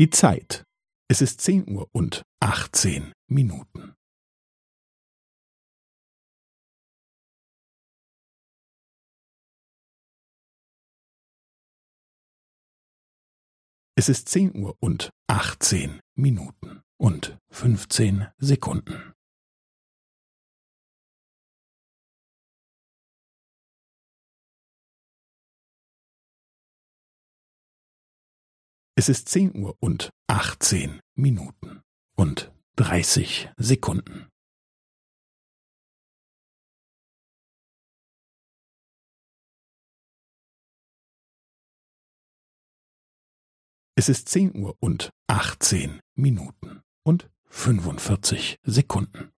Die Zeit. Es ist zehn Uhr und achtzehn Minuten. Es ist zehn Uhr und achtzehn Minuten und fünfzehn Sekunden. Es ist zehn Uhr und achtzehn Minuten und dreißig Sekunden. Es ist zehn Uhr und achtzehn Minuten und fünfundvierzig Sekunden.